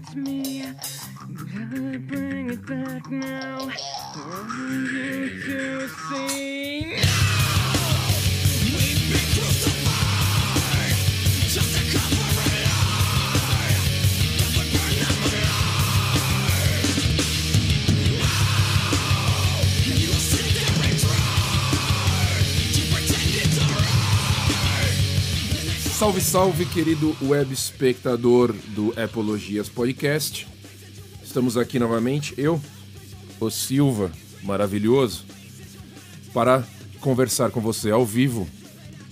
it's me. Gotta bring it back now. I want Salve, salve, querido web espectador do Apologias Podcast. Estamos aqui novamente, eu, o Silva, maravilhoso, para conversar com você ao vivo,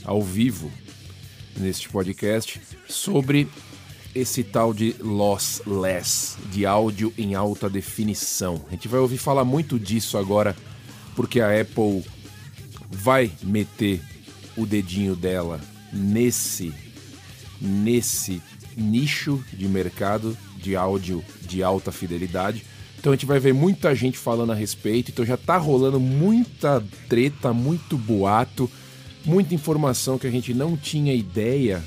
ao vivo, neste podcast, sobre esse tal de lossless, de áudio em alta definição. A gente vai ouvir falar muito disso agora, porque a Apple vai meter o dedinho dela nesse nesse nicho de mercado de áudio de alta fidelidade. Então a gente vai ver muita gente falando a respeito, então já tá rolando muita treta, muito boato, muita informação que a gente não tinha ideia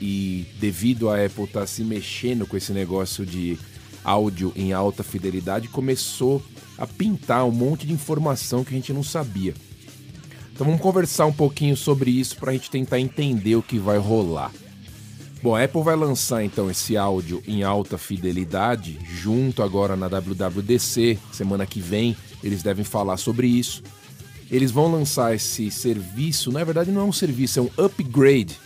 e devido a Apple estar tá se mexendo com esse negócio de áudio em alta fidelidade, começou a pintar um monte de informação que a gente não sabia. Então vamos conversar um pouquinho sobre isso para a gente tentar entender o que vai rolar. Bom, a Apple vai lançar então esse áudio em alta fidelidade junto agora na WWDC, semana que vem eles devem falar sobre isso. Eles vão lançar esse serviço, na verdade não é um serviço, é um upgrade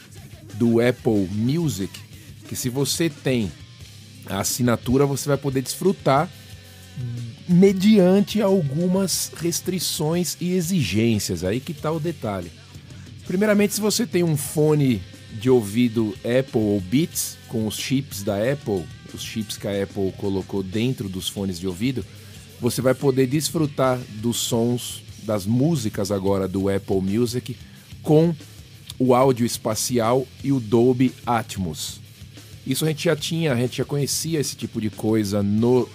do Apple Music, que se você tem a assinatura você vai poder desfrutar mediante algumas restrições e exigências. Aí que está o detalhe. Primeiramente, se você tem um fone de ouvido Apple ou Beats com os chips da Apple, os chips que a Apple colocou dentro dos fones de ouvido, você vai poder desfrutar dos sons das músicas agora do Apple Music com o áudio espacial e o Dolby Atmos. Isso a gente já tinha, a gente já conhecia esse tipo de coisa no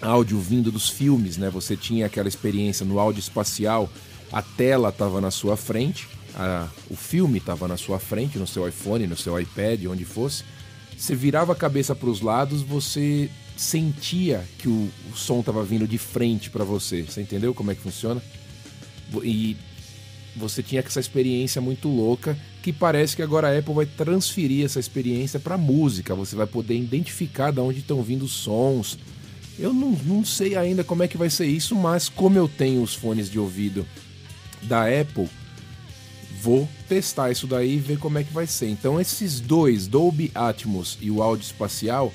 áudio vindo dos filmes, né? Você tinha aquela experiência no áudio espacial, a tela estava na sua frente, a, o filme estava na sua frente, no seu iPhone, no seu iPad, onde fosse. Você virava a cabeça para os lados, você sentia que o, o som estava vindo de frente para você. Você entendeu como é que funciona? E você tinha essa experiência muito louca que parece que agora a Apple vai transferir essa experiência para música. Você vai poder identificar de onde estão vindo os sons, eu não, não sei ainda como é que vai ser isso, mas como eu tenho os fones de ouvido da Apple, vou testar isso daí e ver como é que vai ser. Então esses dois, Dolby Atmos e o áudio espacial,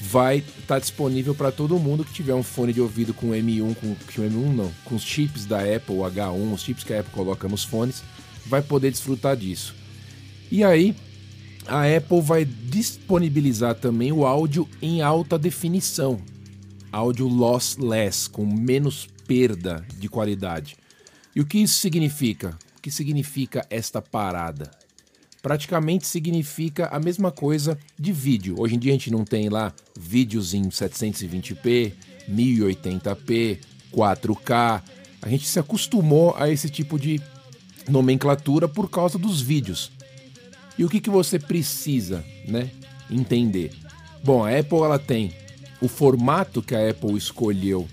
vai estar tá disponível para todo mundo que tiver um fone de ouvido com M1, com, com M1 não, com os chips da Apple H1, os chips que a Apple coloca nos fones, vai poder desfrutar disso. E aí, a Apple vai disponibilizar também o áudio em alta definição áudio lossless, com menos perda de qualidade. E o que isso significa? Que significa esta parada? Praticamente significa a mesma coisa de vídeo. Hoje em dia a gente não tem lá vídeos em 720p, 1080p, 4K. A gente se acostumou a esse tipo de nomenclatura por causa dos vídeos. E o que, que você precisa né, entender? Bom, a Apple ela tem o formato que a Apple escolheu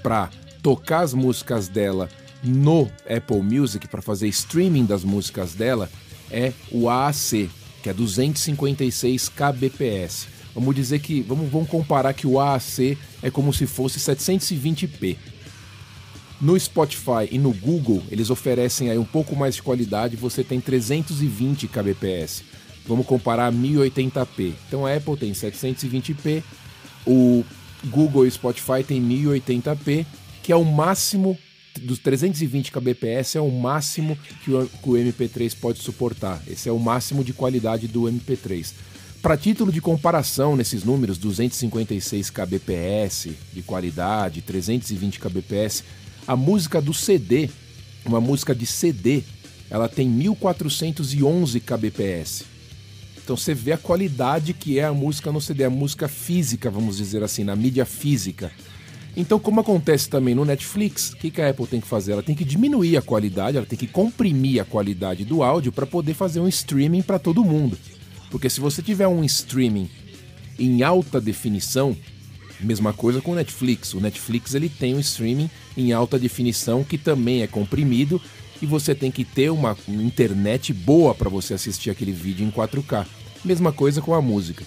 para tocar as músicas dela no Apple Music, para fazer streaming das músicas dela, é o AAC, que é 256 kbps. Vamos dizer que, vamos, vamos comparar que o AAC é como se fosse 720p. No Spotify e no Google, eles oferecem aí um pouco mais de qualidade, você tem 320 kbps. Vamos comparar 1080p. Então a Apple tem 720p, o Google e Spotify tem 1080p, que é o máximo dos 320 kbps é o máximo que o, que o MP3 pode suportar. Esse é o máximo de qualidade do MP3. Para título de comparação nesses números, 256 kbps de qualidade, 320 kbps, a música do CD, uma música de CD, ela tem 1411 kbps. Então você vê a qualidade que é a música no CD, a música física, vamos dizer assim, na mídia física. Então, como acontece também no Netflix, o que, que a Apple tem que fazer? Ela tem que diminuir a qualidade, ela tem que comprimir a qualidade do áudio para poder fazer um streaming para todo mundo. Porque se você tiver um streaming em alta definição, mesma coisa com o Netflix. O Netflix ele tem um streaming em alta definição que também é comprimido e você tem que ter uma internet boa para você assistir aquele vídeo em 4K. Mesma coisa com a música.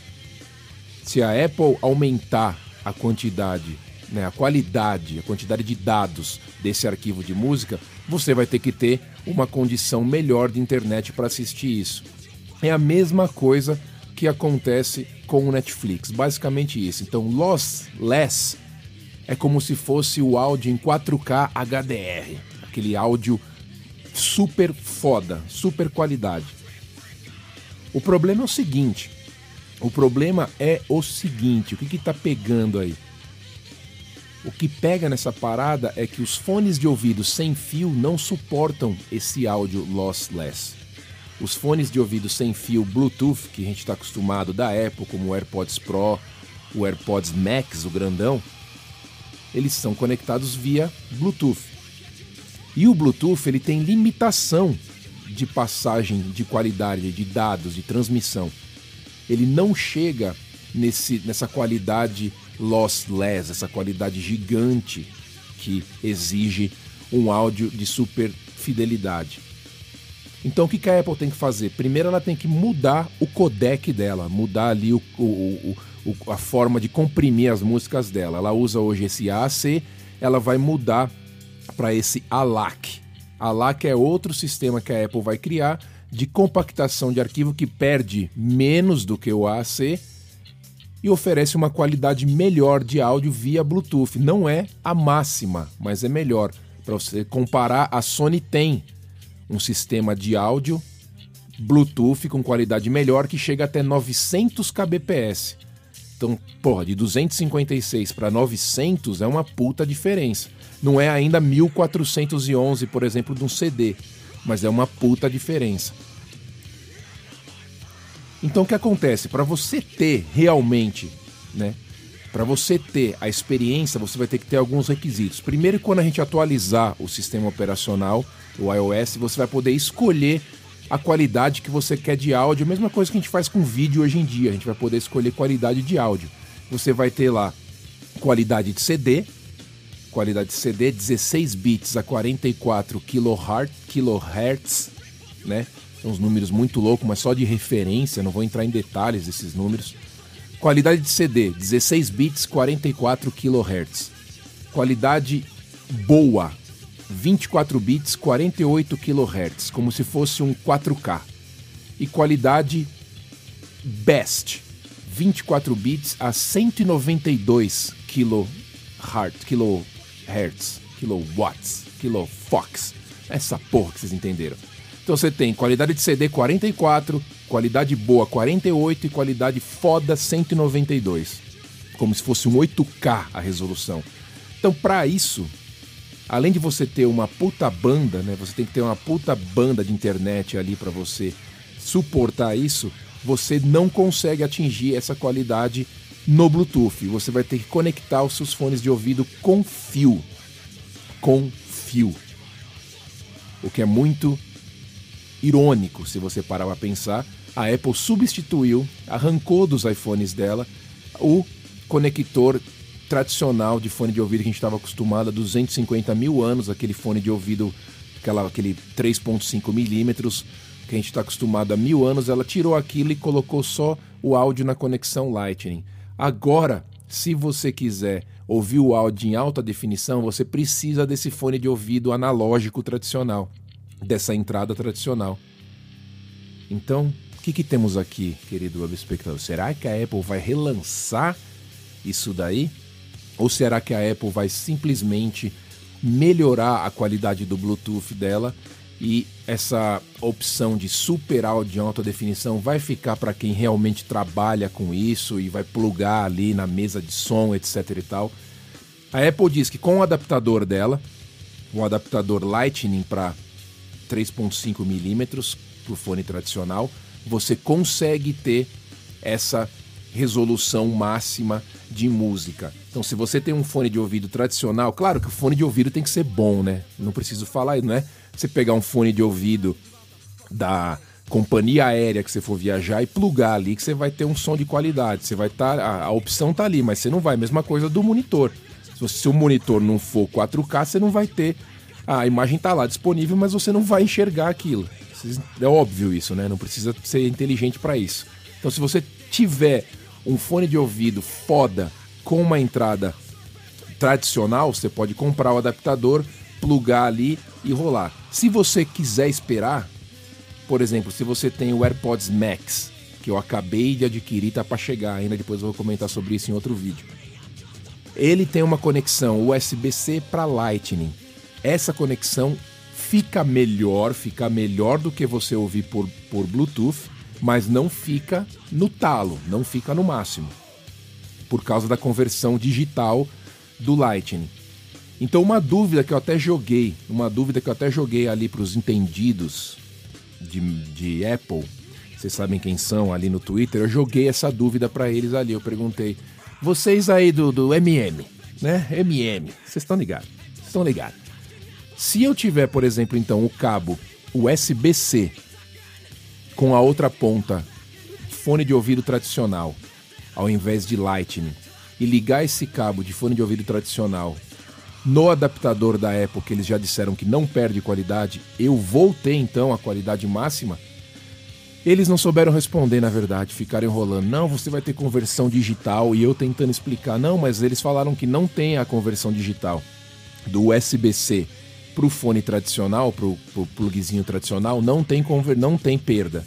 Se a Apple aumentar a quantidade, né, a qualidade, a quantidade de dados desse arquivo de música, você vai ter que ter uma condição melhor de internet para assistir isso. É a mesma coisa que acontece com o Netflix, basicamente isso. Então, lossless é como se fosse o áudio em 4K HDR, aquele áudio super foda, super qualidade. O problema é o seguinte, o problema é o seguinte, o que que tá pegando aí? O que pega nessa parada é que os fones de ouvido sem fio não suportam esse áudio lossless. Os fones de ouvido sem fio Bluetooth, que a gente está acostumado da Apple, como o AirPods Pro, o AirPods Max, o grandão, eles são conectados via Bluetooth. E o Bluetooth ele tem limitação de passagem de qualidade de dados, de transmissão. Ele não chega nesse, nessa qualidade lossless, essa qualidade gigante que exige um áudio de super fidelidade. Então o que a Apple tem que fazer? Primeiro ela tem que mudar o codec dela, mudar ali o, o, o, a forma de comprimir as músicas dela. Ela usa hoje esse AAC, ela vai mudar para esse ALAC. ALAC é outro sistema que a Apple vai criar de compactação de arquivo que perde menos do que o AAC e oferece uma qualidade melhor de áudio via Bluetooth. Não é a máxima, mas é melhor. Para você comparar, a Sony tem um sistema de áudio Bluetooth com qualidade melhor que chega até 900 kbps. Então, porra, de 256 para 900 é uma puta diferença. Não é ainda 1411, por exemplo, de um CD, mas é uma puta diferença. Então o que acontece? Para você ter realmente, né? Para você ter a experiência, você vai ter que ter alguns requisitos. Primeiro, quando a gente atualizar o sistema operacional, o iOS, você vai poder escolher a qualidade que você quer de áudio, a mesma coisa que a gente faz com vídeo hoje em dia, a gente vai poder escolher qualidade de áudio. Você vai ter lá qualidade de CD, qualidade de CD 16 bits a 44 kHz, né? Uns números muito loucos, mas só de referência, não vou entrar em detalhes desses números. Qualidade de CD, 16 bits, 44 kHz. Qualidade boa, 24 bits, 48 kHz, como se fosse um 4K. E qualidade best, 24 bits a 192 kHz, kilohertz, kilowatts, kilofox. Essa porra que vocês entenderam. Então você tem qualidade de CD 44, qualidade boa 48 e qualidade foda 192. Como se fosse um 8K a resolução. Então, para isso, além de você ter uma puta banda, né? Você tem que ter uma puta banda de internet ali para você suportar isso. Você não consegue atingir essa qualidade no Bluetooth. Você vai ter que conectar os seus fones de ouvido com fio. Com fio. O que é muito irônico, se você parar para pensar, a Apple substituiu, arrancou dos iPhones dela o conector tradicional de fone de ouvido que a gente estava acostumado há 250 mil anos, aquele fone de ouvido, aquela, aquele 3.5 milímetros que a gente está acostumado há mil anos, ela tirou aquilo e colocou só o áudio na conexão Lightning. Agora, se você quiser ouvir o áudio em alta definição, você precisa desse fone de ouvido analógico tradicional dessa entrada tradicional. Então, o que, que temos aqui, querido web espectador? Será que a Apple vai relançar isso daí? Ou será que a Apple vai simplesmente melhorar a qualidade do Bluetooth dela e essa opção de super áudio em alta definição vai ficar para quem realmente trabalha com isso e vai plugar ali na mesa de som, etc e tal. A Apple diz que com o adaptador dela, o adaptador Lightning para 3.5 milímetros para o fone tradicional, você consegue ter essa resolução máxima de música. Então, se você tem um fone de ouvido tradicional, claro que o fone de ouvido tem que ser bom, né? Não preciso falar, não é? Você pegar um fone de ouvido da companhia aérea que você for viajar e plugar ali que você vai ter um som de qualidade. Você vai estar. Tá, a, a, opção tá ali, mas você não vai. Mesma coisa do monitor. Se, se o monitor não for 4K, você não vai ter. A imagem tá lá disponível, mas você não vai enxergar aquilo. É óbvio isso, né? Não precisa ser inteligente para isso. Então, se você tiver um fone de ouvido foda com uma entrada tradicional, você pode comprar o adaptador, plugar ali e rolar. Se você quiser esperar, por exemplo, se você tem o AirPods Max, que eu acabei de adquirir, tá para chegar ainda, depois eu vou comentar sobre isso em outro vídeo. Ele tem uma conexão USB-C para Lightning. Essa conexão fica melhor, fica melhor do que você ouvir por, por Bluetooth, mas não fica no talo, não fica no máximo, por causa da conversão digital do Lightning. Então, uma dúvida que eu até joguei, uma dúvida que eu até joguei ali para os entendidos de, de Apple, vocês sabem quem são ali no Twitter, eu joguei essa dúvida para eles ali. Eu perguntei, vocês aí do, do MM, né? MM, vocês estão ligados? Vocês estão ligados? Se eu tiver, por exemplo, então, o cabo USB-C com a outra ponta, fone de ouvido tradicional, ao invés de Lightning, e ligar esse cabo de fone de ouvido tradicional no adaptador da Apple, que eles já disseram que não perde qualidade, eu vou ter então a qualidade máxima? Eles não souberam responder, na verdade, ficaram enrolando. Não, você vai ter conversão digital e eu tentando explicar. Não, mas eles falaram que não tem a conversão digital do USB-C para o fone tradicional, para o plugzinho tradicional, não tem, não tem perda.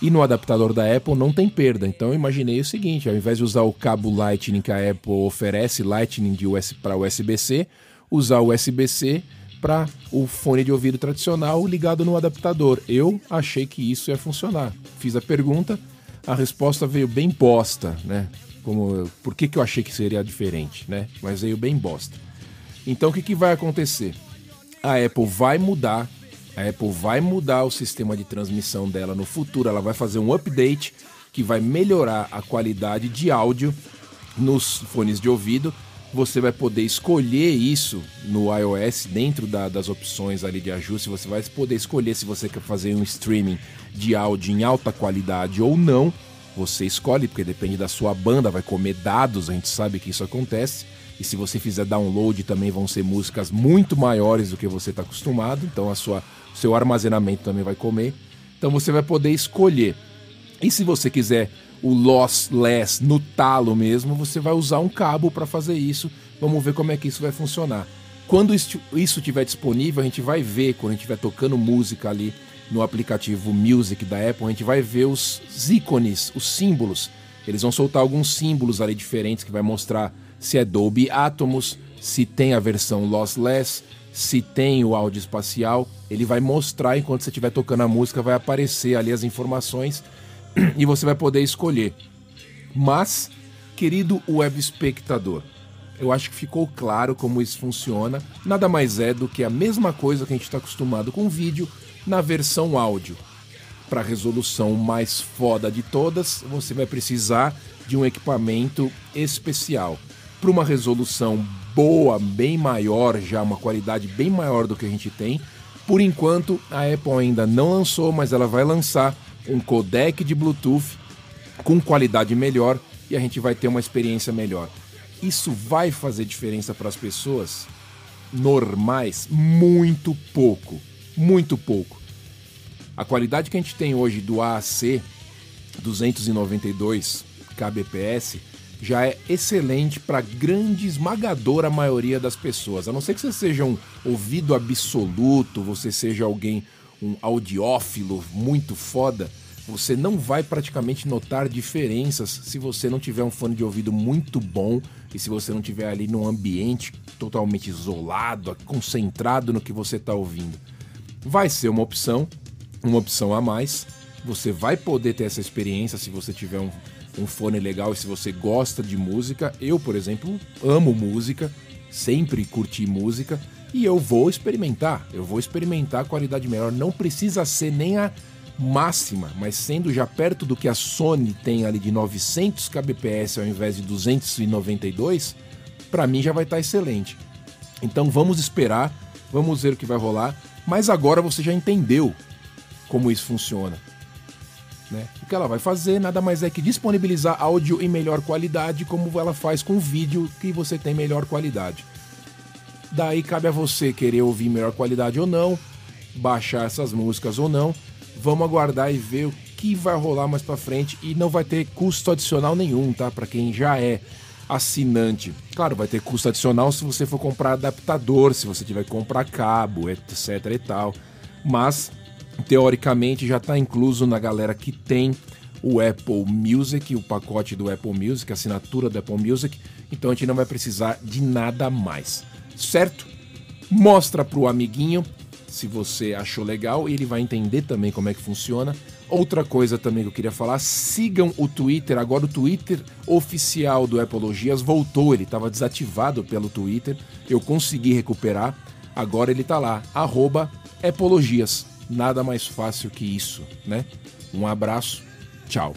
E no adaptador da Apple não tem perda. Então eu imaginei o seguinte: ao invés de usar o cabo Lightning que a Apple oferece, Lightning US, para USB-C, usar o USB-C para o fone de ouvido tradicional ligado no adaptador. Eu achei que isso ia funcionar. Fiz a pergunta, a resposta veio bem bosta, né? Como, por que, que eu achei que seria diferente, né? Mas veio bem bosta. Então o que, que vai acontecer? A Apple vai mudar, a Apple vai mudar o sistema de transmissão dela no futuro. Ela vai fazer um update que vai melhorar a qualidade de áudio nos fones de ouvido você vai poder escolher isso no iOS dentro da, das opções ali de ajuste. Você vai poder escolher se você quer fazer um streaming de áudio em alta qualidade ou não. Você escolhe, porque depende da sua banda, vai comer dados, a gente sabe que isso acontece. E se você fizer download, também vão ser músicas muito maiores do que você está acostumado. Então a sua seu armazenamento também vai comer. Então você vai poder escolher. E se você quiser o lossless no talo mesmo, você vai usar um cabo para fazer isso. Vamos ver como é que isso vai funcionar. Quando isso estiver disponível, a gente vai ver, quando a gente estiver tocando música ali no aplicativo Music da Apple, a gente vai ver os ícones, os símbolos. Eles vão soltar alguns símbolos ali diferentes que vai mostrar se é Dolby Atmos, se tem a versão lossless, se tem o áudio espacial. Ele vai mostrar enquanto você estiver tocando a música, vai aparecer ali as informações e você vai poder escolher. Mas, querido web espectador, eu acho que ficou claro como isso funciona. Nada mais é do que a mesma coisa que a gente está acostumado com vídeo na versão áudio. Para a resolução mais foda de todas, você vai precisar de um equipamento especial. Para uma resolução boa, bem maior, já uma qualidade bem maior do que a gente tem. Por enquanto, a Apple ainda não lançou, mas ela vai lançar um codec de Bluetooth com qualidade melhor e a gente vai ter uma experiência melhor. Isso vai fazer diferença para as pessoas normais? Muito pouco. Muito pouco. A qualidade que a gente tem hoje do AAC 292 kbps já é excelente para grande esmagadora maioria das pessoas. A não ser que você seja um ouvido absoluto, você seja alguém um audiófilo muito foda, você não vai praticamente notar diferenças se você não tiver um fone de ouvido muito bom e se você não tiver ali num ambiente totalmente isolado, concentrado no que você está ouvindo. Vai ser uma opção, uma opção a mais. Você vai poder ter essa experiência se você tiver um, um fone legal e se você gosta de música. Eu, por exemplo, amo música, sempre curti música e eu vou experimentar. Eu vou experimentar a qualidade melhor. Não precisa ser nem a máxima, mas sendo já perto do que a Sony tem ali de 900 kbps ao invés de 292, para mim já vai estar tá excelente. Então vamos esperar, vamos ver o que vai rolar, mas agora você já entendeu como isso funciona. Né? O que ela vai fazer nada mais é que disponibilizar áudio em melhor qualidade, como ela faz com vídeo que você tem melhor qualidade. Daí cabe a você querer ouvir melhor qualidade ou não, baixar essas músicas ou não. Vamos aguardar e ver o que vai rolar mais para frente e não vai ter custo adicional nenhum, tá? Para quem já é assinante. Claro, vai ter custo adicional se você for comprar adaptador, se você tiver que comprar cabo, etc e tal. Mas teoricamente já está incluso na galera que tem o Apple Music, o pacote do Apple Music, a assinatura do Apple Music. Então a gente não vai precisar de nada mais, certo? Mostra pro amiguinho se você achou legal e ele vai entender também como é que funciona. Outra coisa também que eu queria falar, sigam o Twitter. Agora o Twitter oficial do Apologias voltou, ele estava desativado pelo Twitter. Eu consegui recuperar. Agora ele está lá, arroba Apologias. Nada mais fácil que isso, né? Um abraço, tchau.